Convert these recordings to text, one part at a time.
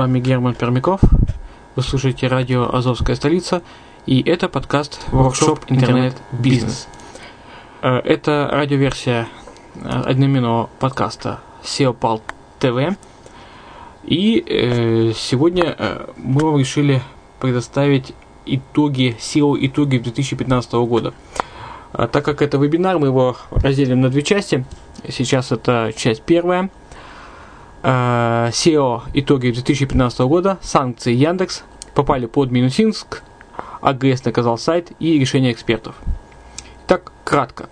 вами Герман Пермяков. Вы слушаете радио «Азовская столица» и это подкаст «Воркшоп Интернет Бизнес». Э, это радиоверсия э, одноименного подкаста SEO Pal TV. И э, сегодня мы вам решили предоставить итоги SEO итоги 2015 года. Так как это вебинар, мы его разделим на две части. Сейчас это часть первая – SEO э, итоги 2015 года, санкции Яндекс попали под Минусинск, АГС наказал сайт и решение экспертов. Так, кратко.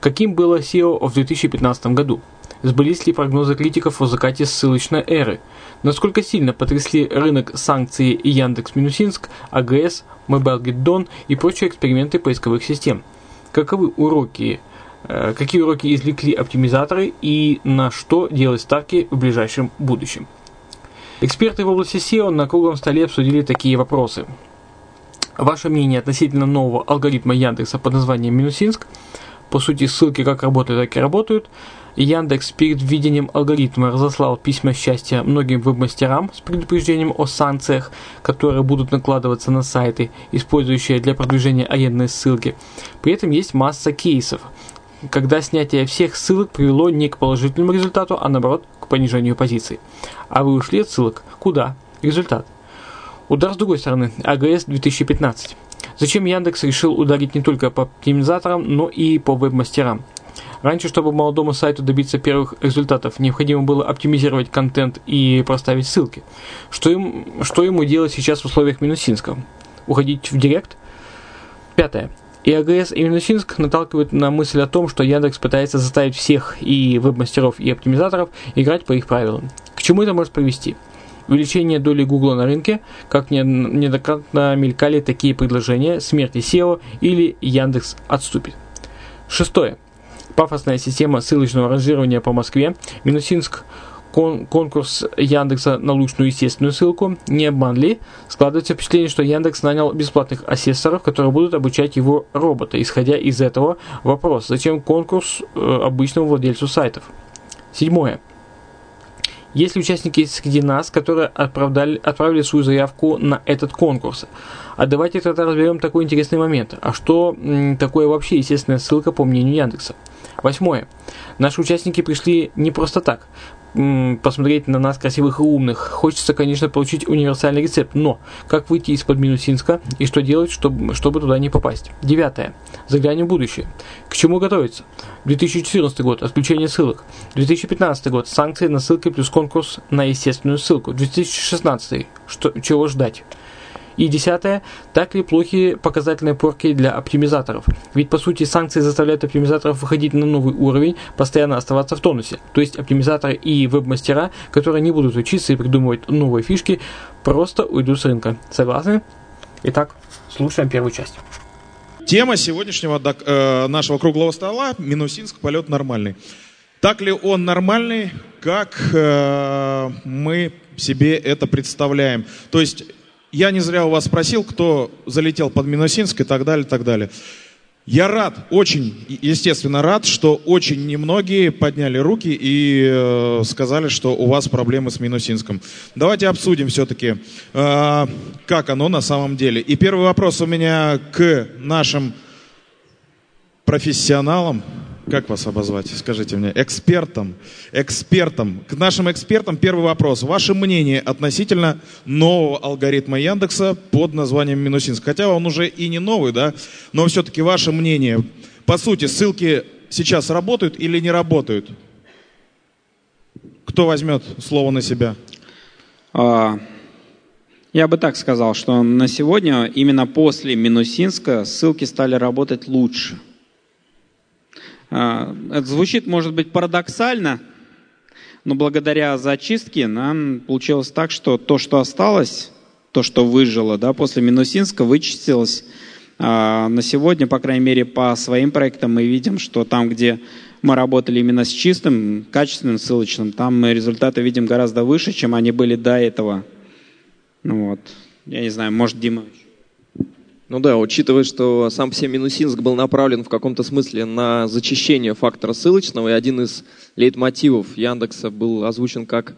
Каким было SEO в 2015 году? Сбылись ли прогнозы критиков о закате ссылочной эры? Насколько сильно потрясли рынок санкции Яндекс Минусинск, АГС, MobileGetDon и прочие эксперименты поисковых систем? Каковы уроки какие уроки извлекли оптимизаторы и на что делать ставки в ближайшем будущем. Эксперты в области SEO на круглом столе обсудили такие вопросы. Ваше мнение относительно нового алгоритма Яндекса под названием Минусинск. По сути, ссылки как работают, так и работают. Яндекс перед введением алгоритма разослал письма счастья многим веб-мастерам с предупреждением о санкциях, которые будут накладываться на сайты, использующие для продвижения арендной ссылки. При этом есть масса кейсов – когда снятие всех ссылок привело не к положительному результату, а наоборот к понижению позиций. А вы ушли от ссылок? Куда? Результат. Удар с другой стороны. АГС 2015. Зачем Яндекс решил ударить не только по оптимизаторам, но и по веб-мастерам? Раньше, чтобы молодому сайту добиться первых результатов, необходимо было оптимизировать контент и проставить ссылки. Что, им, что ему делать сейчас в условиях Минусинска? Уходить в директ? Пятое. И АГС и Минусинск наталкивают на мысль о том, что Яндекс пытается заставить всех и веб-мастеров, и оптимизаторов играть по их правилам. К чему это может привести? Увеличение доли Гугла на рынке, как неоднократно мелькали такие предложения, смерти SEO или Яндекс отступит. Шестое. Пафосная система ссылочного ранжирования по Москве. Минусинск кон конкурс Яндекса на лучшую естественную ссылку. Не обман ли? Складывается впечатление, что Яндекс нанял бесплатных асессоров, которые будут обучать его робота. Исходя из этого, вопрос, зачем конкурс э, обычному владельцу сайтов? Седьмое. Есть ли участники среди нас, которые отправляли, отправили свою заявку на этот конкурс? А давайте тогда разберем такой интересный момент. А что такое вообще естественная ссылка по мнению Яндекса? Восьмое. Наши участники пришли не просто так посмотреть на нас красивых и умных. Хочется, конечно, получить универсальный рецепт, но как выйти из-под Минусинска и что делать, чтобы, чтобы туда не попасть? Девятое. Заглянем в будущее. К чему готовиться? 2014 год. Отключение ссылок. 2015 год. Санкции на ссылки плюс конкурс на естественную ссылку. 2016. Что, чего ждать? И десятое, так ли плохи показательные порки для оптимизаторов? Ведь по сути санкции заставляют оптимизаторов выходить на новый уровень, постоянно оставаться в тонусе. То есть оптимизаторы и веб-мастера, которые не будут учиться и придумывать новые фишки, просто уйдут с рынка. Согласны? Итак, слушаем первую часть. Тема сегодняшнего э, нашего круглого стола – Минусинск, полет нормальный. Так ли он нормальный, как э, мы себе это представляем? То есть я не зря у вас спросил, кто залетел под Минусинск и так далее, так далее. Я рад, очень, естественно, рад, что очень немногие подняли руки и э, сказали, что у вас проблемы с Минусинском. Давайте обсудим все-таки, э, как оно на самом деле. И первый вопрос у меня к нашим профессионалам, как вас обозвать? Скажите мне. Экспертом. Экспертом. К нашим экспертам первый вопрос. Ваше мнение относительно нового алгоритма Яндекса под названием Минусинск. Хотя он уже и не новый, да? Но все-таки ваше мнение. По сути, ссылки сейчас работают или не работают? Кто возьмет слово на себя? А, я бы так сказал, что на сегодня именно после Минусинска ссылки стали работать лучше – это звучит, может быть, парадоксально, но благодаря зачистке нам получилось так, что то, что осталось, то, что выжило да, после Минусинска, вычистилось. А, на сегодня, по крайней мере, по своим проектам мы видим, что там, где мы работали именно с чистым, качественным ссылочным, там мы результаты видим гораздо выше, чем они были до этого. Ну вот. Я не знаю, может, Дима ну да, учитывая, что сам по себе Минусинск был направлен в каком-то смысле на зачищение фактора ссылочного, и один из лейтмотивов Яндекса был озвучен как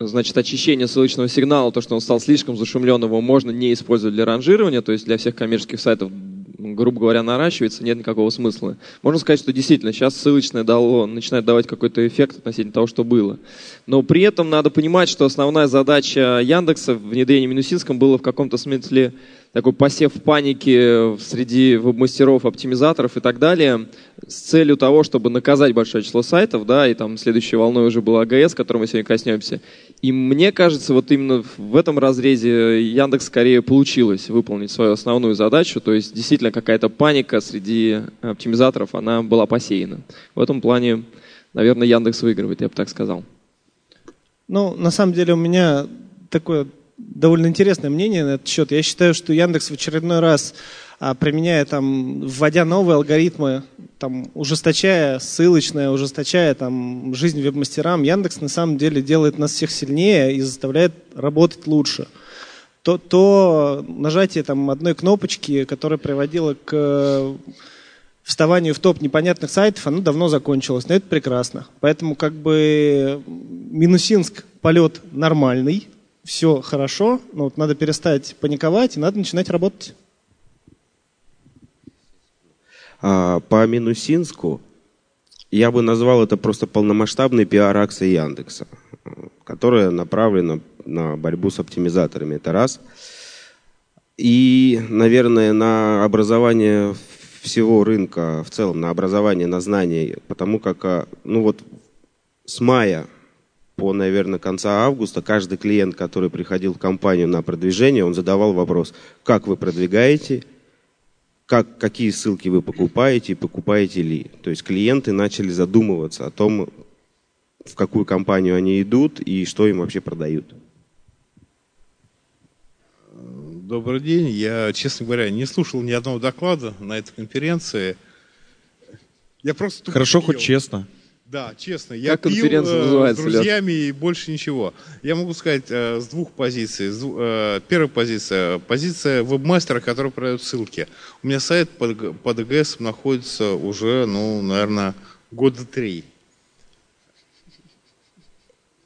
значит, очищение ссылочного сигнала, то, что он стал слишком зашумленным, его можно не использовать для ранжирования, то есть для всех коммерческих сайтов грубо говоря, наращивается, нет никакого смысла. Можно сказать, что действительно сейчас ссылочное дало, начинает давать какой-то эффект относительно того, что было. Но при этом надо понимать, что основная задача Яндекса в внедрении Минусинском было в каком-то смысле такой посев паники среди веб-мастеров, оптимизаторов и так далее, с целью того, чтобы наказать большое число сайтов, да, и там следующей волной уже был АГС, которого мы сегодня коснемся. И мне кажется, вот именно в этом разрезе Яндекс скорее получилось выполнить свою основную задачу, то есть действительно какая-то паника среди оптимизаторов, она была посеяна. В этом плане, наверное, Яндекс выигрывает, я бы так сказал. Ну, на самом деле у меня такое довольно интересное мнение на этот счет. Я считаю, что Яндекс в очередной раз а, применяя там, вводя новые алгоритмы, там, ужесточая ссылочное, ужесточая там, жизнь веб-мастерам, Яндекс на самом деле делает нас всех сильнее и заставляет работать лучше. То, то нажатие там, одной кнопочки, которое приводило к вставанию в топ непонятных сайтов, оно давно закончилось, но это прекрасно. Поэтому как бы Минусинск полет нормальный, все хорошо, но вот надо перестать паниковать и надо начинать работать. А, по Минусинску я бы назвал это просто полномасштабной пиар-акцией Яндекса, которая направлена на борьбу с оптимизаторами. Это раз. И, наверное, на образование всего рынка в целом, на образование, на знания, потому как, а, ну вот, с мая по, наверное, конца августа каждый клиент, который приходил в компанию на продвижение, он задавал вопрос, как вы продвигаете, как, какие ссылки вы покупаете и покупаете ли. То есть клиенты начали задумываться о том, в какую компанию они идут и что им вообще продают. Добрый день. Я, честно говоря, не слушал ни одного доклада на этой конференции. Я просто Хорошо, хоть честно. Да, честно. Я как пил э, с друзьями Лет? и больше ничего. Я могу сказать э, с двух позиций. Э, первая позиция. Позиция вебмастера, который продает ссылки. У меня сайт под, под ЭГС находится уже, ну, наверное, года три.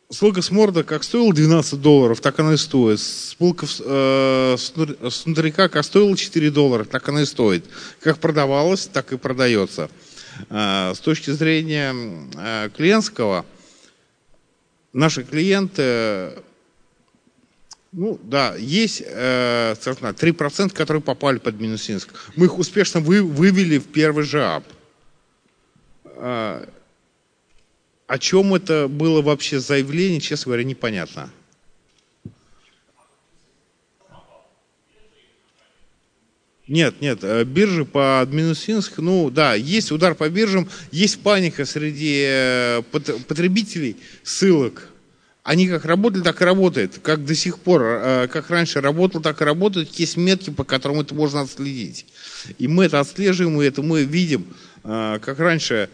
ссылка с морда как стоила 12 долларов, так она и стоит. Ссылка э, с внутрика как стоила 4 доллара, так она и стоит. Как продавалась, так и продается. Э, с точки зрения э, клиентского, наши клиенты, ну да, есть, э, 3%, которые попали под Минусинск. Мы их успешно вы, вывели в первый же ап. О чем это было вообще заявление, честно говоря, непонятно. Нет, нет, э, биржи по Минусинск, ну да, есть удар по биржам, есть паника среди э, потребителей ссылок. Они как работали, так и работают. Как до сих пор, э, как раньше работал, так и работают. Есть метки, по которым это можно отследить. И мы это отслеживаем, и это мы видим. Как раньше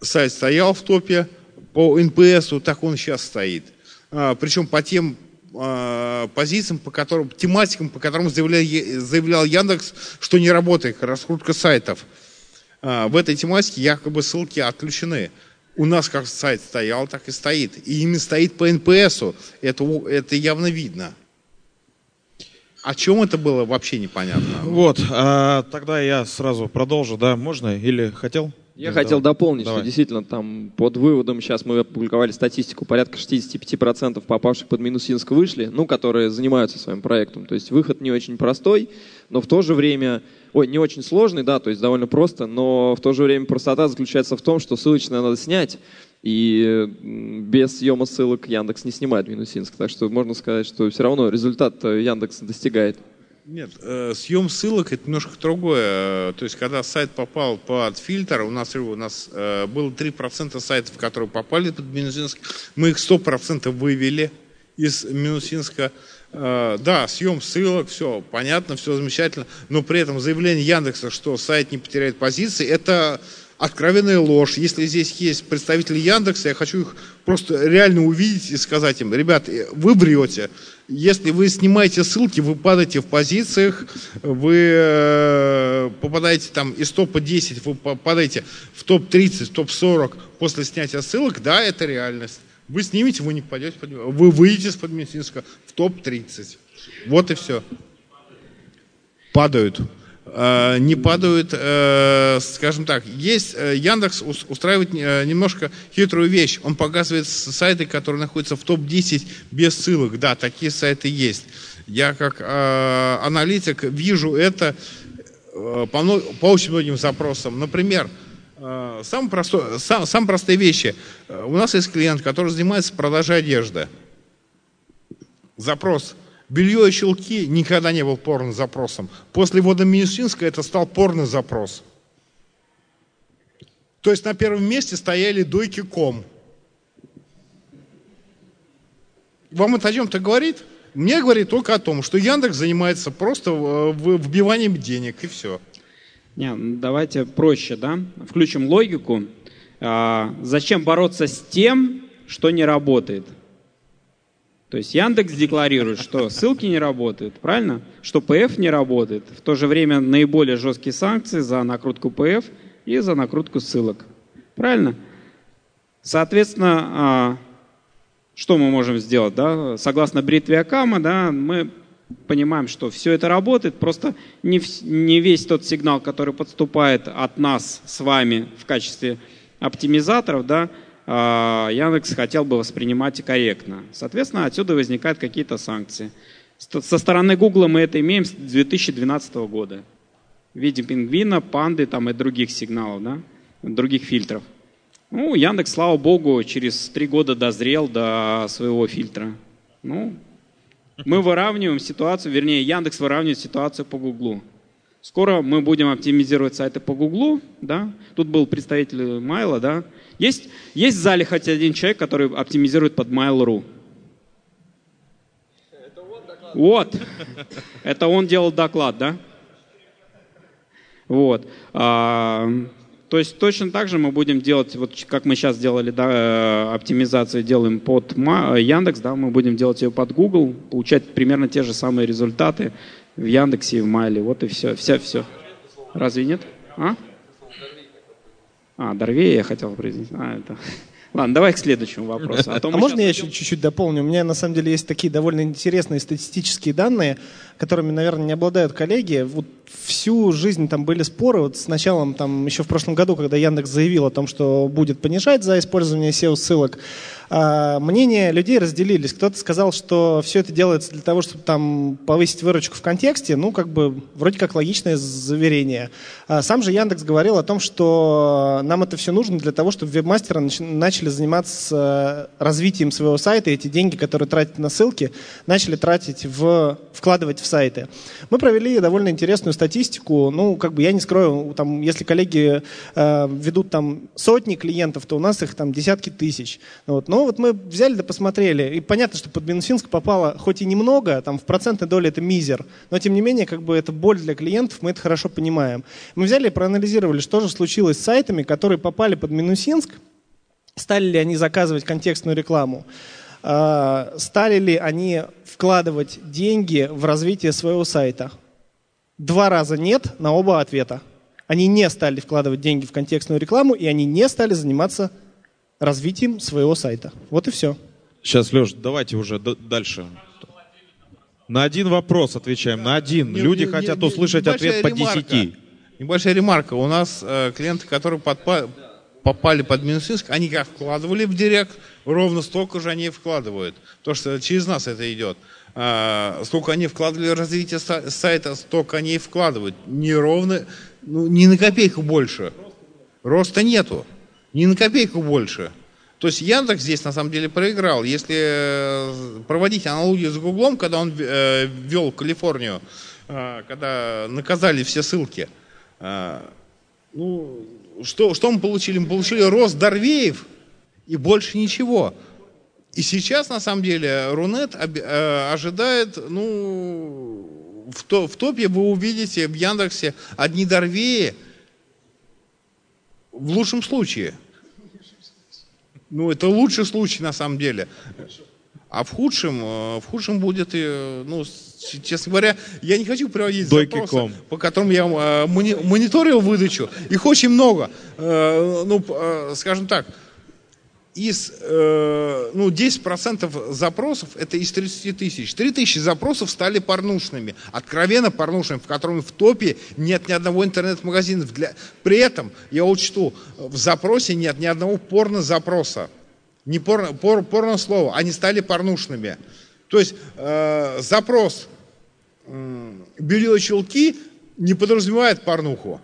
сайт стоял в топе, по НПС, так он сейчас стоит. Причем по тем э, позициям, по которым, тематикам, по которым заявлял, заявлял Яндекс, что не работает раскрутка сайтов. Э, в этой тематике якобы ссылки отключены. У нас как сайт стоял, так и стоит. И именно стоит по НПСу. Это, это явно видно. О чем это было, вообще непонятно. Вот, а, тогда я сразу продолжу, да, можно или хотел? Я хотел дополнить, Давай. что действительно там под выводом, сейчас мы опубликовали статистику, порядка 65% попавших под Минусинск вышли, ну, которые занимаются своим проектом. То есть выход не очень простой, но в то же время, ой, не очень сложный, да, то есть довольно просто, но в то же время простота заключается в том, что ссылочное надо снять, и без съема ссылок Яндекс не снимает Минусинск. Так что можно сказать, что все равно результат Яндекс достигает. Нет, э, съем ссылок это немножко другое. То есть, когда сайт попал под фильтр, у нас, у нас э, было 3% сайтов, которые попали под Минусинск. Мы их 100% вывели из Минусинска. Э, да, съем ссылок, все понятно, все замечательно. Но при этом заявление Яндекса, что сайт не потеряет позиции, это откровенная ложь. Если здесь есть представители Яндекса, я хочу их просто реально увидеть и сказать им, ребят, вы врете. Если вы снимаете ссылки, вы падаете в позициях, вы э, попадаете там из топа 10, вы попадаете в топ-30, топ-40 после снятия ссылок, да, это реальность. Вы снимете, вы не попадете, вы выйдете с подмедицинского в топ-30. Вот и все. Падают. Э, не падают, э, скажем так, есть, э, Яндекс устраивает немножко хитрую вещь. Он показывает сайты, которые находятся в топ-10 без ссылок. Да, такие сайты есть. Я как аналитик вижу это по, по очень многим запросам. Например, Самые, простой, сам, самые простые вещи. У нас есть клиент, который занимается продажей одежды. Запрос – Белье и щелки никогда не был порно-запросом. После ввода Минусинска это стал порно-запрос. То есть на первом месте стояли дойки.ком. Вам это о чем-то говорит? Мне говорит только о том, что Яндекс занимается просто э, вбиванием денег и все. Не, давайте проще, да? Включим логику. А, зачем бороться с тем, что не работает? То есть Яндекс декларирует, что ссылки не работают, правильно? Что PF не работает. В то же время наиболее жесткие санкции за накрутку PF и за накрутку ссылок. Правильно? Соответственно, а, что мы можем сделать? Да? Согласно бритве Акама, да, мы понимаем, что все это работает, просто не, весь тот сигнал, который подступает от нас с вами в качестве оптимизаторов, да, Яндекс хотел бы воспринимать корректно. Соответственно, отсюда возникают какие-то санкции. Со стороны Гугла мы это имеем с 2012 года. В виде пингвина, панды там, и других сигналов, да? других фильтров. Ну, Яндекс, слава богу, через три года дозрел до своего фильтра. Ну, мы выравниваем ситуацию, вернее, Яндекс выравнивает ситуацию по Гуглу. Скоро мы будем оптимизировать сайты по Гуглу, да. Тут был представитель Майла, да. Есть, есть в зале хоть один человек, который оптимизирует под Mail.ru? Вот. Это он делал доклад, да? Вот. А, то есть точно так же мы будем делать, вот как мы сейчас делали да, э, оптимизацию, делаем под Яндекс, да, мы будем делать ее под Google, получать примерно те же самые результаты в Яндексе и в Майле. Вот и все. Вся, все. Разве нет? А? А, Дорвея я хотел произнести. А, это... Ладно, давай к следующему вопросу. А, а можно я еще чуть-чуть дополню? У меня на самом деле есть такие довольно интересные статистические данные, которыми, наверное, не обладают коллеги. Вот всю жизнь там были споры. Вот с началом, там, еще в прошлом году, когда Яндекс заявил о том, что будет понижать за использование SEO-ссылок, а, мнения людей разделились. Кто-то сказал, что все это делается для того, чтобы там повысить выручку в контексте. Ну, как бы, вроде как логичное заверение. А сам же Яндекс говорил о том, что нам это все нужно для того, чтобы вебмастеры начали заниматься развитием своего сайта. И эти деньги, которые тратят на ссылки, начали тратить в, вкладывать в сайты. Мы провели довольно интересную статистику. Ну, как бы я не скрою, там, если коллеги э, ведут там сотни клиентов, то у нас их там десятки тысяч. Вот. Но вот мы взяли да посмотрели, и понятно, что под Минусинск попало хоть и немного, там в процентной доле это мизер, но тем не менее, как бы это боль для клиентов, мы это хорошо понимаем. Мы взяли и проанализировали, что же случилось с сайтами, которые попали под Минусинск, стали ли они заказывать контекстную рекламу, стали ли они вкладывать деньги в развитие своего сайта. Два раза нет на оба ответа. Они не стали вкладывать деньги в контекстную рекламу, и они не стали заниматься развитием своего сайта. Вот и все. Сейчас, Леш, давайте уже дальше. На один вопрос отвечаем, на один. Не, Люди не, хотят не, услышать ответ по десяти. Небольшая ремарка. У нас э, клиенты, которые подпа попали под Минусинск, они как вкладывали в директ, ровно столько же они вкладывают. То, что через нас это идет. А, сколько они вкладывали в развитие сайта, столько они и вкладывают. Не ровно, ну, не на копейку больше. Роста нету. Ни на копейку больше. То есть Яндекс здесь на самом деле проиграл. Если э, проводить аналогию с Гуглом, когда он э, ввел Калифорнию, э, когда наказали все ссылки, ну, что, что мы получили? Мы получили рост Дорвеев и больше ничего. И сейчас, на самом деле, Рунет ожидает, ну, в, то, в топе вы увидите в Яндексе одни Дорвеи – в лучшем случае. Ну, это лучший случай на самом деле. А в худшем, э, в худшем будет, ну, честно говоря, я не хочу приводить запросы, по которым я э, мониторил выдачу. Их очень много. Э, ну, скажем так, из, э, ну, 10% запросов, это из 30 тысяч. 3 тысячи запросов стали порнушными, откровенно порнушными, в котором в топе нет ни одного интернет-магазина. Для... При этом, я учту, в запросе нет ни одного порно-запроса. Не порно, пор, порно-слово, они стали порнушными. То есть э, запрос э, белье чулки не подразумевает порнуху.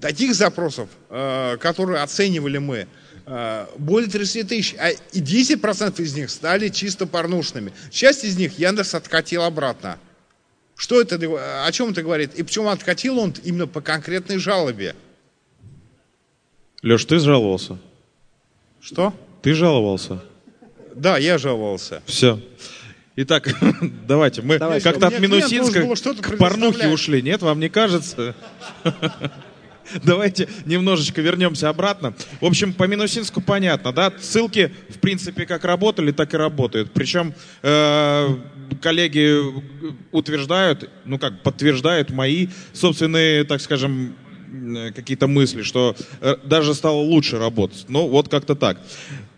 Таких запросов, э, которые оценивали мы, более 30 тысяч, а и 10% из них стали чисто порнушными. Часть из них Яндекс откатил обратно. Что это, о чем это говорит? И почему откатил он именно по конкретной жалобе? Леш, ты жаловался? Что? Ты жаловался? Да, я жаловался. Все. Итак, давайте, мы как-то от Минусинска к порнухе ушли, нет? Вам не кажется? Давайте немножечко вернемся обратно. В общем, по Минусинску понятно, да? Ссылки, в принципе, как работали, так и работают. Причем э, коллеги утверждают, ну как, подтверждают мои собственные, так скажем, какие-то мысли, что э, даже стало лучше работать. Ну, вот как-то так.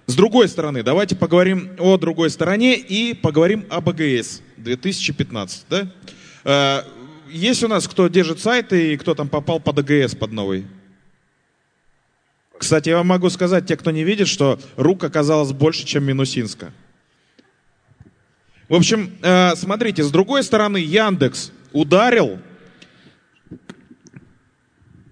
С другой стороны, давайте поговорим о другой стороне и поговорим об АГС 2015. Да? Есть у нас, кто держит сайты и кто там попал под АГС под новый? Кстати, я вам могу сказать, те, кто не видит, что рук оказалось больше, чем Минусинска. В общем, э, смотрите, с другой стороны, Яндекс ударил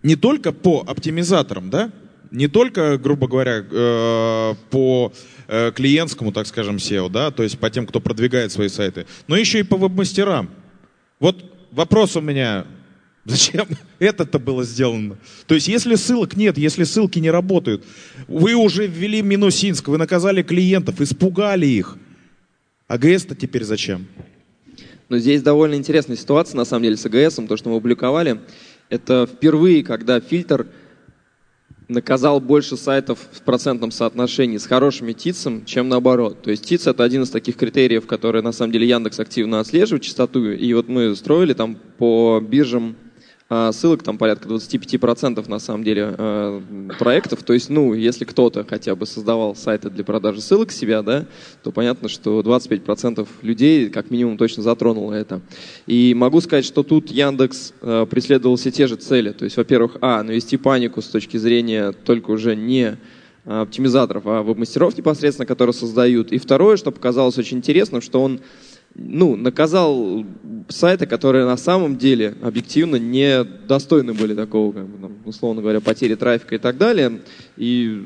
не только по оптимизаторам, да, не только, грубо говоря, э, по э, клиентскому, так скажем, SEO, да, то есть по тем, кто продвигает свои сайты, но еще и по веб-мастерам. Вот вопрос у меня, зачем это-то было сделано? То есть, если ссылок нет, если ссылки не работают, вы уже ввели Минусинск, вы наказали клиентов, испугали их. АГС-то теперь зачем? Ну, здесь довольно интересная ситуация, на самом деле, с АГС, то, что мы опубликовали. Это впервые, когда фильтр наказал больше сайтов в процентном соотношении с хорошими ТИЦем, чем наоборот. То есть ТИЦ это один из таких критериев, которые на самом деле Яндекс активно отслеживает частоту. И вот мы строили там по биржам ссылок, там порядка 25% на самом деле а, проектов. То есть, ну, если кто-то хотя бы создавал сайты для продажи ссылок себя, да, то понятно, что 25% людей как минимум точно затронуло это. И могу сказать, что тут Яндекс а, преследовал все те же цели. То есть, во-первых, а, навести панику с точки зрения только уже не оптимизаторов, а веб-мастеров непосредственно, которые создают. И второе, что показалось очень интересным, что он ну, наказал сайты, которые на самом деле объективно не достойны были такого, как бы, условно говоря, потери трафика и так далее. И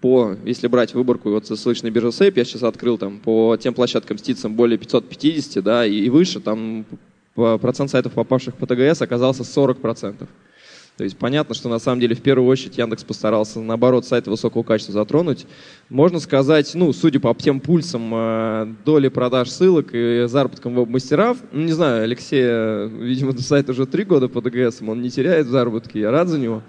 по, если брать выборку вот со ссылочной биржи Сейп, я сейчас открыл там по тем площадкам с ТИЦем более 550, да, и, и выше, там процент сайтов, попавших по ТГС, оказался 40%. То есть понятно, что на самом деле в первую очередь Яндекс постарался, наоборот, сайты высокого качества затронуть. Можно сказать, ну, судя по тем пульсам э, доли продаж ссылок и заработкам веб-мастеров, ну, не знаю, Алексей, видимо, сайт уже три года по ДГС, он не теряет заработки, я рад за него.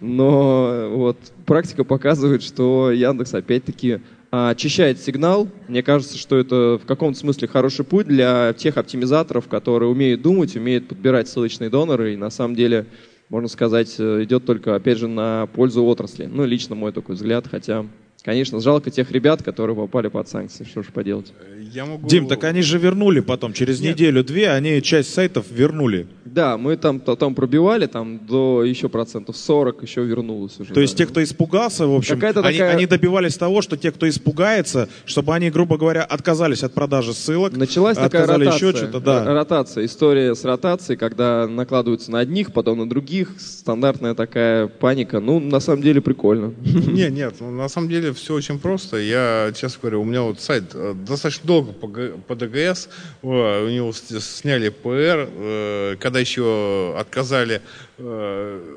Но вот практика показывает, что Яндекс опять-таки очищает сигнал. Мне кажется, что это в каком-то смысле хороший путь для тех оптимизаторов, которые умеют думать, умеют подбирать ссылочные доноры и на самом деле можно сказать, э, идет только, опять же, на пользу отрасли. Ну, лично мой такой взгляд, хотя Конечно, жалко тех ребят, которые попали под санкции. Что же поделать? Я могу... Дим, так они же вернули потом, через неделю-две, они часть сайтов вернули. Да, мы там потом пробивали, там до еще процентов 40 еще вернулось уже. То да. есть те, кто испугался, в общем, они, такая... они добивались того, что те, кто испугается, чтобы они, грубо говоря, отказались от продажи ссылок. Началась такая ротация, еще что-то, да. ротация. История с ротацией, когда накладываются на одних, потом на других. Стандартная такая паника. Ну, на самом деле прикольно. Нет, нет, ну, на самом деле все очень просто. Я, честно говоря, у меня вот сайт э, достаточно долго по, ДГС, у него сняли ПР, э, когда еще отказали э,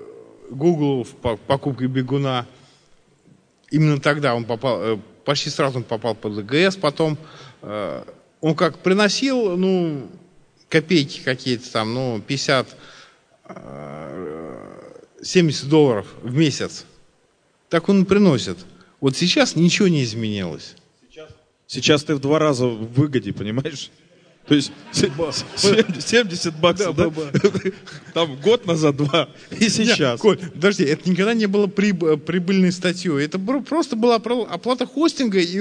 Google в покупке бегуна. Именно тогда он попал, почти сразу он попал по ДГС, потом он как приносил, ну, копейки какие-то там, ну, 50, 70 долларов в месяц. Так он и приносит. Вот сейчас ничего не изменилось. Сейчас, сейчас ты в два раза в выгоде, понимаешь? То есть 70 баксов, да? Там год назад два, и сейчас. Коль, подожди, это никогда не было прибыльной статьей. Это просто была оплата хостинга и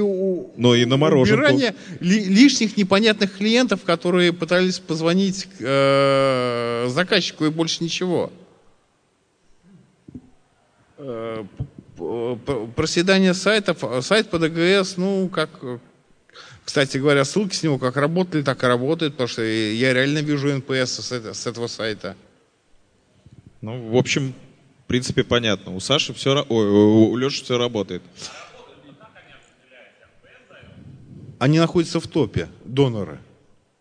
Но и на убирание лишних непонятных клиентов, которые пытались позвонить э, заказчику и больше ничего. Э, проседание сайтов, сайт по ДГС, ну, как, кстати говоря, ссылки с него как работали, так и работают, потому что я реально вижу НПС с, это, с этого сайта. Ну, в общем, в принципе, понятно. У Саши все, ой, у Леши все работает. Они находятся в топе, доноры.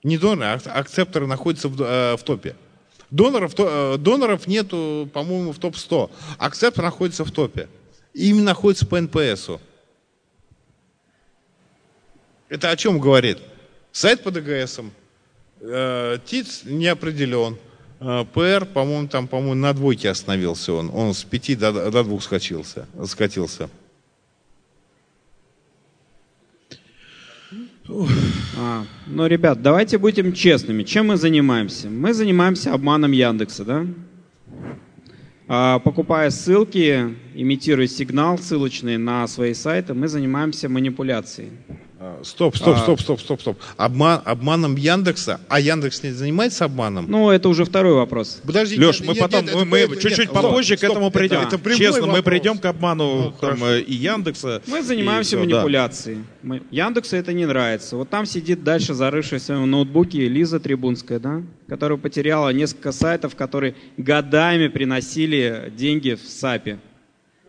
Не доноры, а акцепторы находятся в, э, в топе. Доноров, э, доноров нету, по-моему, в топ-100. Акцептор находится в топе и именно находится по НПСу. Это о чем говорит? Сайт по ДГСам, э, ТИЦ не определен, э, ПР, по-моему, там, по-моему, на двойке остановился он. Он с пяти до, до двух скачился, скатился. А, ну, ребят, давайте будем честными. Чем мы занимаемся? Мы занимаемся обманом Яндекса, да? А, покупая ссылки, имитируя сигнал ссылочный на свои сайты, мы занимаемся манипуляцией. Стоп, стоп, стоп, стоп, стоп, стоп. Обман, обманом Яндекса, а Яндекс не занимается обманом? Ну, это уже второй вопрос. Подожди, Леш, мы нет, потом, нет, мы, мы чуть-чуть попозже стоп, к этому придем. Это, это Честно, вопрос. мы придем к обману ну, там, и Яндекса. Мы занимаемся и манипуляцией. Да. Мы, Яндексу это не нравится. Вот там сидит дальше зарывшись в ноутбуке Лиза Трибунская, да, которая потеряла несколько сайтов, которые годами приносили деньги в САПе.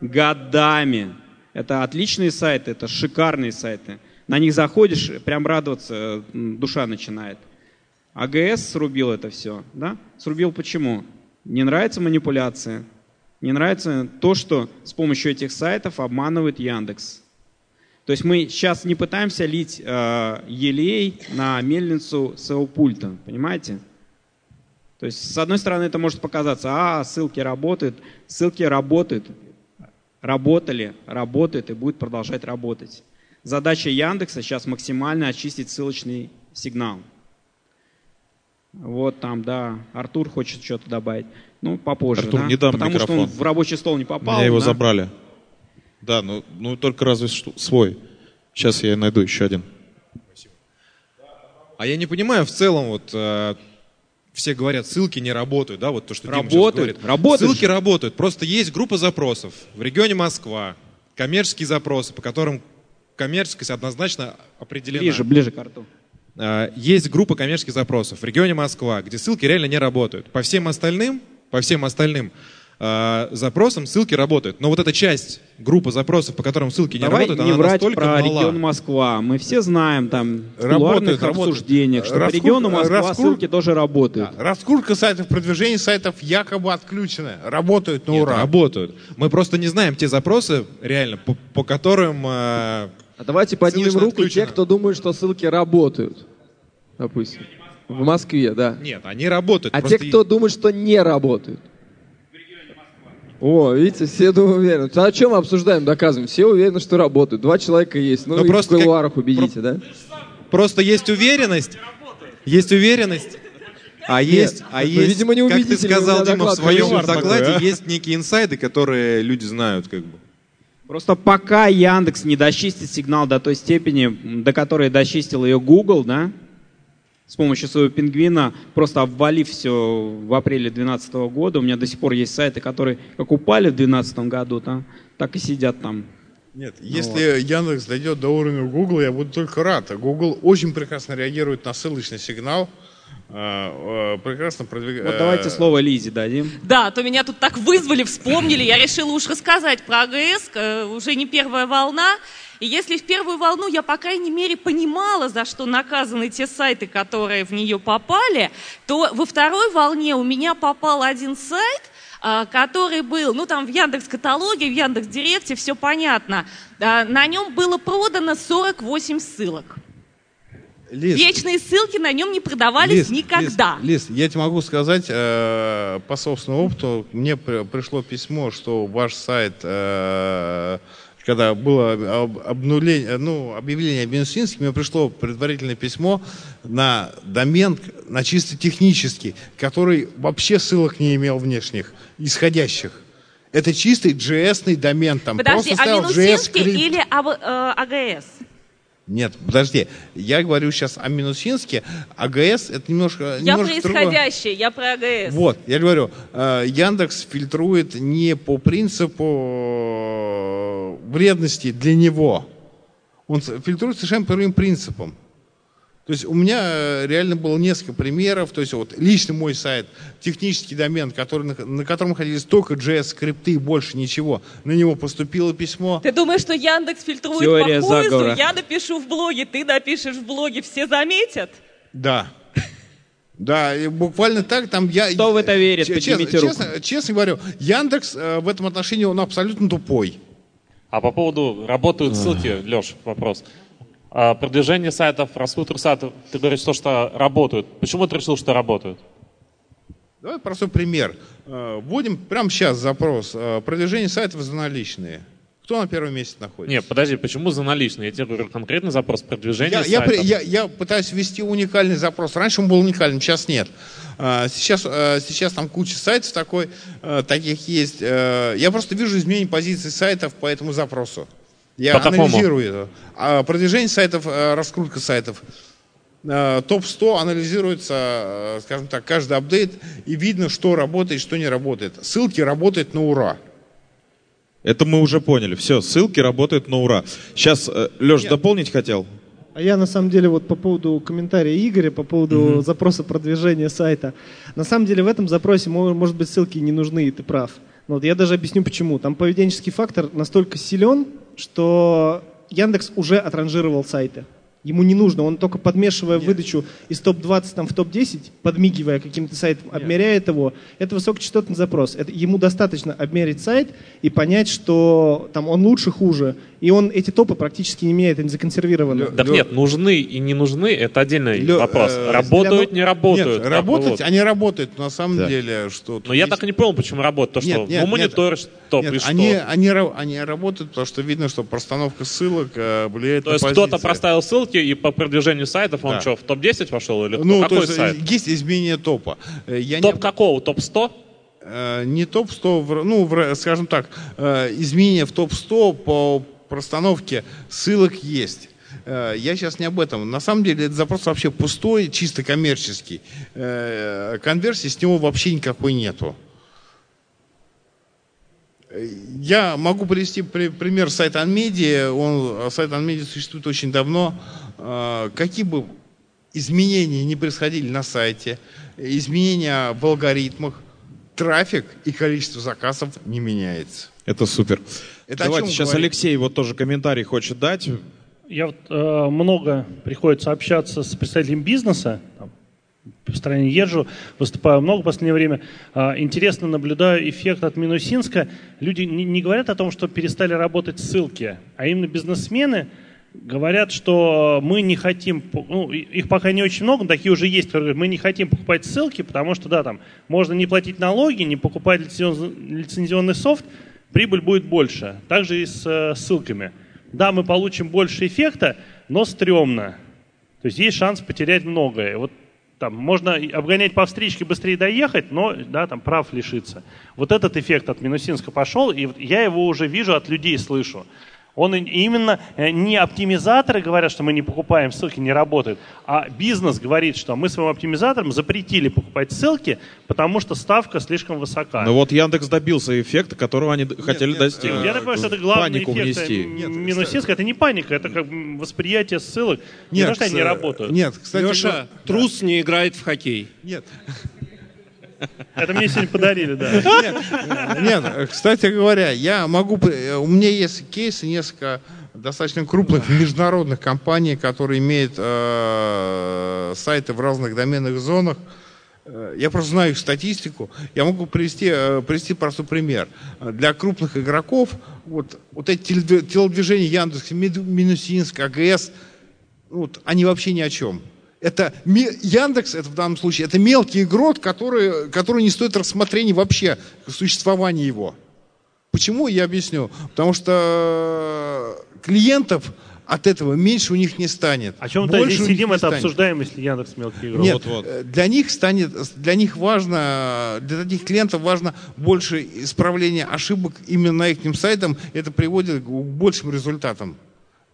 Годами. Это отличные сайты, это шикарные сайты. На них заходишь, прям радоваться, душа начинает. АГС срубил это все, да? Срубил почему? Не нравится манипуляция, не нравится то, что с помощью этих сайтов обманывает Яндекс. То есть мы сейчас не пытаемся лить э, елей на мельницу своего пульта, понимаете? То есть с одной стороны это может показаться, а, ссылки работают, ссылки работают, работали, работают и будут продолжать работать. Задача Яндекса сейчас максимально очистить ссылочный сигнал. Вот там, да, Артур хочет что-то добавить. Ну, попозже, Артур, да? не дам Потому микрофон. что он в рабочий стол не попал. Меня его да? забрали. Да, ну, ну только разве что свой. Сейчас я найду еще один. А я не понимаю, в целом, вот э, все говорят, ссылки не работают, да, вот то, что Дима сейчас Работают, говорит. работают Ссылки работают, просто есть группа запросов в регионе Москва, коммерческие запросы, по которым коммерческость однозначно определена. Ближе, ближе к рту. Э, Есть группа коммерческих запросов в регионе Москва, где ссылки реально не работают. По всем остальным, по всем остальным э, запросам ссылки работают. Но вот эта часть группы запросов, по которым ссылки не Давай работают, не она врать настолько про мала. регион Москва. Мы все знаем там в работает. обсуждениях, что Раскрур- по региону Москва раскрур- ссылки тоже работают. Раскрутка сайтов, продвижение сайтов якобы отключено. Работают на Нет, ура. работают. Мы просто не знаем те запросы, реально, по, по которым... э, А давайте поднимем ссылочно руку те, отключено. кто думает, что ссылки работают. Допустим. В Москве, да. Нет, они работают. А те, кто думает, что не работают. О, видите, все уверены. А о чем мы обсуждаем, доказываем? Все уверены, что работают. Два человека есть. Ну, их просто в как- кулуарах убедите, да? Просто есть уверенность. Есть уверенность. А есть, а ну, есть, видимо, не как ты сказал, Дима, в своем докладе такой, а? есть некие инсайды, которые люди знают, как бы. Просто пока Яндекс не дочистит сигнал до той степени, до которой дочистил ее Google, да, с помощью своего пингвина, просто обвалив все в апреле 2012 года. У меня до сих пор есть сайты, которые как упали в 2012 году, да, так и сидят там. Нет, если Яндекс дойдет до уровня Google, я буду только рад. А Google очень прекрасно реагирует на ссылочный сигнал. Э, э, Прекрасно продвигает. Вот давайте слово Лизе дадим. Да, то меня тут так вызвали, вспомнили. Я решила уж рассказать про АГС. э, Уже не первая волна. И если в первую волну я, по крайней мере, понимала, за что наказаны те сайты, которые в нее попали, то во второй волне у меня попал один сайт, который был, ну там в Яндекс каталоге, в Яндекс Директе, все понятно. На нем было продано 48 ссылок. Лиз, Вечные ссылки на нем не продавались Лиз, никогда. Лиз, Лиз, я тебе могу сказать э, по собственному опыту, мне при- пришло письмо, что ваш сайт, э, когда было об- обнуление, ну, объявление о Бенсинске, мне пришло предварительное письмо на домен, на чисто технический, который вообще ссылок не имел внешних, исходящих. Это чистый JS-ный домен, там Подожди, просто а Минусинский или АГС? Нет, подожди. Я говорю сейчас о Минусинске. АГС это немножко, Я немножко другое. происходящее, я про АГС. Вот, я говорю, э, Яндекс фильтрует не по принципу э, вредности для него. Он фильтрует совершенно по другим принципам. То есть у меня э, реально было несколько примеров. То есть вот лично мой сайт, технический домен, который, на, на котором находились только JS-скрипты и больше ничего, на него поступило письмо. Ты думаешь, что Яндекс фильтрует Теория по поиску? заговора. Я напишу в блоге, ты напишешь в блоге, все заметят? Да. Да, и буквально так там я... Кто в это верит? Честно, руку. честно, честно говорю, Яндекс э, в этом отношении он абсолютно тупой. А по поводу работают ссылки, Леш, вопрос. А, продвижение сайтов, раскрутка сайтов, ты говоришь, то, что работают. Почему ты решил, что работают? Давай простой пример. Э, Вводим прямо сейчас запрос. э, Продвижение сайтов за наличные. Кто на первом месте находится? Нет, подожди, почему за наличные? Я тебе говорю конкретный запрос продвижения Я, я, сайтов. при- я- я пытаюсь ввести уникальный запрос. Раньше он был уникальным, сейчас нет. А, Сейчас, сейчас там куча сайтов такой, таких есть. Я просто вижу изменение позиции сайтов по этому запросу. Я По какому? анализирую это. А Продвижение сайтов, э, раскрутка сайтов. Э, Топ-100 анализируется, э, скажем так, каждый апдейт, и видно, что работает, что не работает. Ссылки работают на ура. Это мы уже поняли. Все, ссылки работают на ура. Сейчас, Леш, дополнить хотел? А я на самом деле вот по поводу комментария Игоря, по поводу запроса продвижения сайта. На самом деле в этом запросе, мо- может быть, ссылки не нужны, и ты прав. Но вот я даже объясню почему. Там поведенческий фактор настолько силен, что Яндекс уже отранжировал сайты. Ему не нужно, он только подмешивая выдачу из топ-20 там, в топ-10, подмигивая каким-то сайтом, обмеряет его. Это высокочастотный запрос. Это, ему достаточно обмерить сайт и понять, что там он лучше, хуже. И он эти топы практически не меняет, они законсервированы. Так нет, нужны и не нужны, это отдельный Лё, вопрос. Э, работают, не работают. Нет, работать, они работают, на самом да. деле, что... Но есть... я так и не понял, почему работают. То, что нет, ну, мониторишь топ нет, и что? Они, они, они работают, потому что видно, что простановка ссылок э, влияет То на есть кто-то проставил ссылки, и по продвижению сайтов он да. что, в топ-10 вошел? Или ну, какой то есть, сайт? Есть изменение топа. Я топ не... какого? Топ-100? Э, не топ-100, ну, скажем так, э, изменения в топ-100 по простановке ссылок есть. Э, я сейчас не об этом. На самом деле это запрос вообще пустой, чисто коммерческий. Конверсии с него вообще никакой нету. Я могу привести пример сайта Анмедиа. Он, сайт Анмедиа существует очень давно. Какие бы изменения не происходили на сайте, изменения в алгоритмах, трафик и количество заказов не меняется. Это супер. Это Давайте сейчас говорит? Алексей вот тоже комментарий хочет дать. Я вот э, много приходится общаться с представителями бизнеса, там, в стране езжу, выступаю много в последнее время. Э, интересно наблюдаю эффект от Минусинска. Люди не, не говорят о том, что перестали работать ссылки, а именно бизнесмены – говорят, что мы не хотим, ну, их пока не очень много, но такие уже есть, которые говорят, мы не хотим покупать ссылки, потому что, да, там, можно не платить налоги, не покупать лицензионный софт, прибыль будет больше. Также и с э, ссылками. Да, мы получим больше эффекта, но стрёмно. То есть есть шанс потерять многое. Вот там можно обгонять по встречке, быстрее доехать, но да, там прав лишиться. Вот этот эффект от Минусинска пошел, и я его уже вижу, от людей слышу. Он именно э, не оптимизаторы говорят, что мы не покупаем ссылки, не работают, а бизнес говорит, что мы своим оптимизаторам запретили покупать ссылки, потому что ставка слишком высока. Ну вот Яндекс добился эффекта, которого они нет, хотели нет, достигнуть. Я так понимаю, что это главный Панику эффект внести. минусистка. Это не паника, это как восприятие ссылок. Нет, не то, что они не работают. Нет, кстати, Леша, но... трус да. не играет в хоккей. Нет. Это мне сегодня подарили, да. Нет, нет, кстати говоря, я могу... У меня есть кейсы несколько достаточно крупных международных компаний, которые имеют э, сайты в разных доменных зонах. Э, я просто знаю их статистику. Я могу привести, э, привести простой пример. Для крупных игроков вот, вот эти телодвижения Яндекс, Минусинск, АГС, вот, они вообще ни о чем. Это Яндекс, это в данном случае, это мелкий игрок, который, который не стоит рассмотрения вообще существования его. Почему? Я объясню. Потому что клиентов от этого меньше у них не станет. О чем мы здесь сидим, это станет. обсуждаем, если Яндекс мелкий игрок. Нет, вот, вот. Э, для них станет, для них важно, для таких клиентов важно больше исправления ошибок именно на их сайтам. Это приводит к большим результатам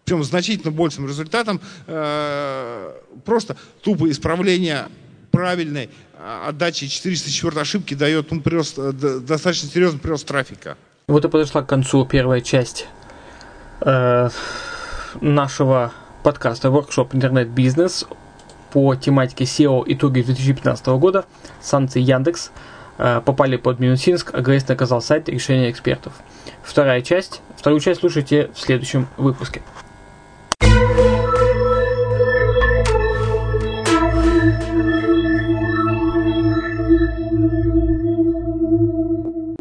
причем значительно большим результатом, э, просто тупо исправление правильной э, отдачи 404 ошибки дает ну, прирост, э, достаточно серьезный прирост трафика. Вот и подошла к концу первая часть э, нашего подкаста Workshop Интернет-бизнес по тематике SEO итоги 2015 года. Санкции Яндекс э, попали под Минусинск, АГС наказал сайт решения экспертов. Вторая часть. Вторую часть слушайте в следующем выпуске. Música